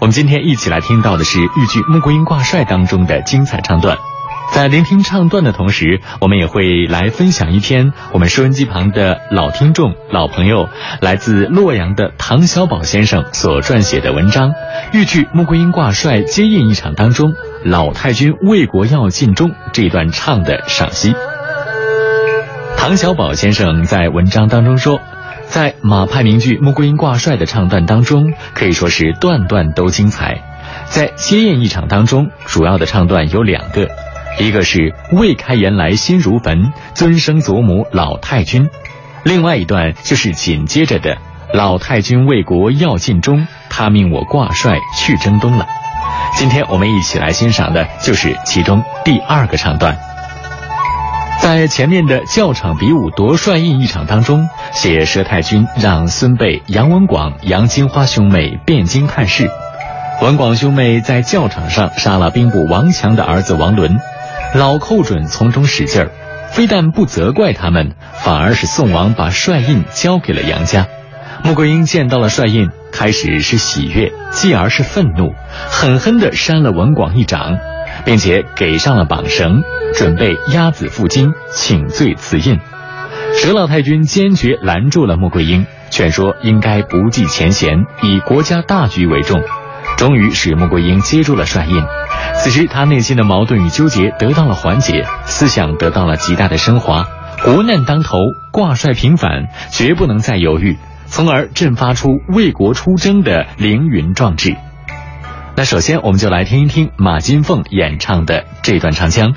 我们今天一起来听到的是豫剧《穆桂英挂帅》当中的精彩唱段。在聆听唱段的同时，我们也会来分享一篇我们收音机旁的老听众、老朋友，来自洛阳的唐小宝先生所撰写的文章《豫剧《穆桂英挂帅》接应一场当中，老太君为国要尽忠这段唱的赏析。唐小宝先生在文章当中说，在马派名剧《穆桂英挂帅》的唱段当中，可以说是段段都精彩。在接宴一场当中，主要的唱段有两个。一个是未开言来心如焚，尊生祖母老太君；另外一段就是紧接着的老太君为国要尽忠，他命我挂帅去征东了。今天我们一起来欣赏的就是其中第二个唱段。在前面的教场比武夺帅印一场当中，写佘太君让孙辈杨文广、杨金花兄妹汴京探视，文广兄妹在教场上杀了兵部王强的儿子王伦。老寇准从中使劲儿，非但不责怪他们，反而是宋王把帅印交给了杨家。穆桂英见到了帅印，开始是喜悦，继而是愤怒，狠狠地扇了文广一掌，并且给上了绑绳，准备押子赴京请罪辞印。佘老太君坚决拦住了穆桂英，劝说应该不计前嫌，以国家大局为重。终于使穆桂英接住了帅印。此时，他内心的矛盾与纠结得到了缓解，思想得到了极大的升华。国难当头，挂帅平反，绝不能再犹豫，从而振发出为国出征的凌云壮志。那首先，我们就来听一听马金凤演唱的这段唱腔。